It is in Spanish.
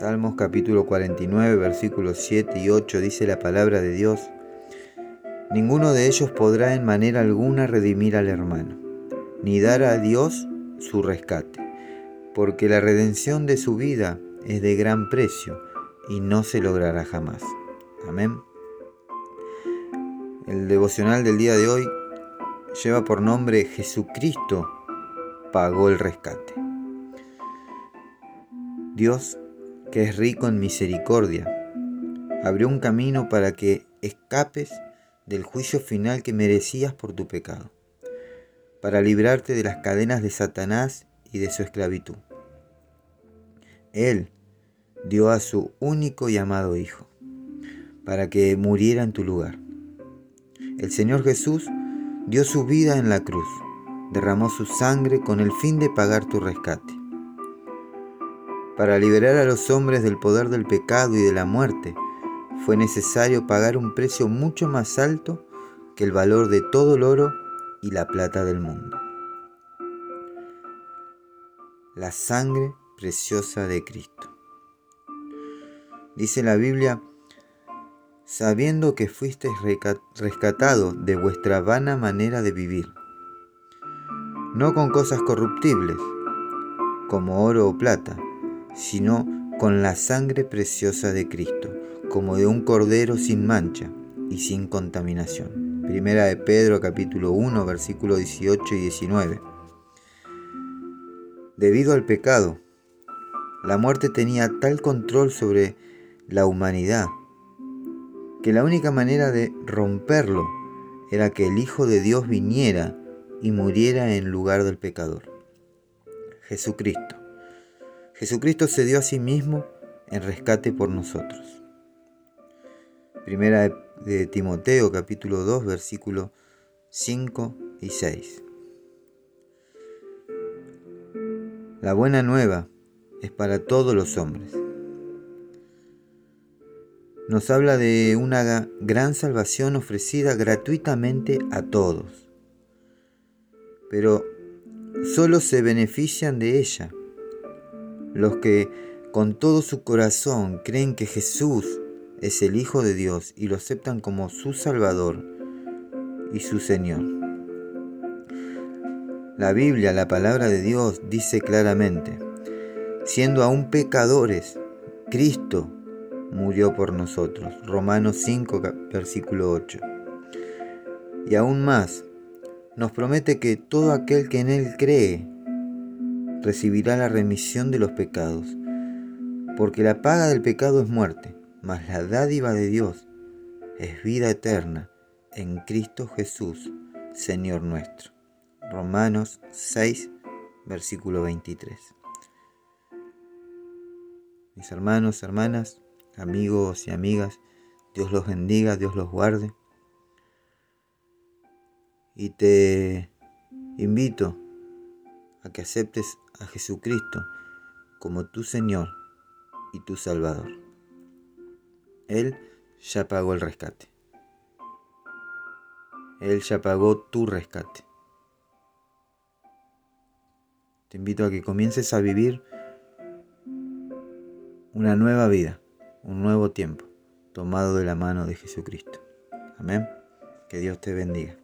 Salmos capítulo 49, versículos 7 y 8 dice la palabra de Dios, Ninguno de ellos podrá en manera alguna redimir al hermano, ni dar a Dios su rescate, porque la redención de su vida es de gran precio y no se logrará jamás. Amén. El devocional del día de hoy lleva por nombre Jesucristo pagó el rescate. Dios que es rico en misericordia, abrió un camino para que escapes del juicio final que merecías por tu pecado, para librarte de las cadenas de Satanás y de su esclavitud. Él dio a su único y amado Hijo, para que muriera en tu lugar. El Señor Jesús dio su vida en la cruz, derramó su sangre con el fin de pagar tu rescate para liberar a los hombres del poder del pecado y de la muerte, fue necesario pagar un precio mucho más alto que el valor de todo el oro y la plata del mundo. La sangre preciosa de Cristo. Dice la Biblia, sabiendo que fuisteis rescatado de vuestra vana manera de vivir, no con cosas corruptibles, como oro o plata, sino con la sangre preciosa de Cristo, como de un cordero sin mancha y sin contaminación. Primera de Pedro capítulo 1 versículo 18 y 19. Debido al pecado, la muerte tenía tal control sobre la humanidad que la única manera de romperlo era que el Hijo de Dios viniera y muriera en lugar del pecador, Jesucristo. Jesucristo se dio a sí mismo en rescate por nosotros. Primera de Timoteo capítulo 2 versículos 5 y 6. La buena nueva es para todos los hombres. Nos habla de una gran salvación ofrecida gratuitamente a todos. Pero solo se benefician de ella los que con todo su corazón creen que Jesús es el Hijo de Dios y lo aceptan como su Salvador y su Señor. La Biblia, la palabra de Dios, dice claramente, siendo aún pecadores, Cristo murió por nosotros. Romanos 5, versículo 8. Y aún más, nos promete que todo aquel que en Él cree recibirá la remisión de los pecados, porque la paga del pecado es muerte, mas la dádiva de Dios es vida eterna en Cristo Jesús, Señor nuestro. Romanos 6, versículo 23. Mis hermanos, hermanas, amigos y amigas, Dios los bendiga, Dios los guarde. Y te invito a que aceptes a Jesucristo como tu Señor y tu Salvador. Él ya pagó el rescate. Él ya pagó tu rescate. Te invito a que comiences a vivir una nueva vida, un nuevo tiempo, tomado de la mano de Jesucristo. Amén. Que Dios te bendiga.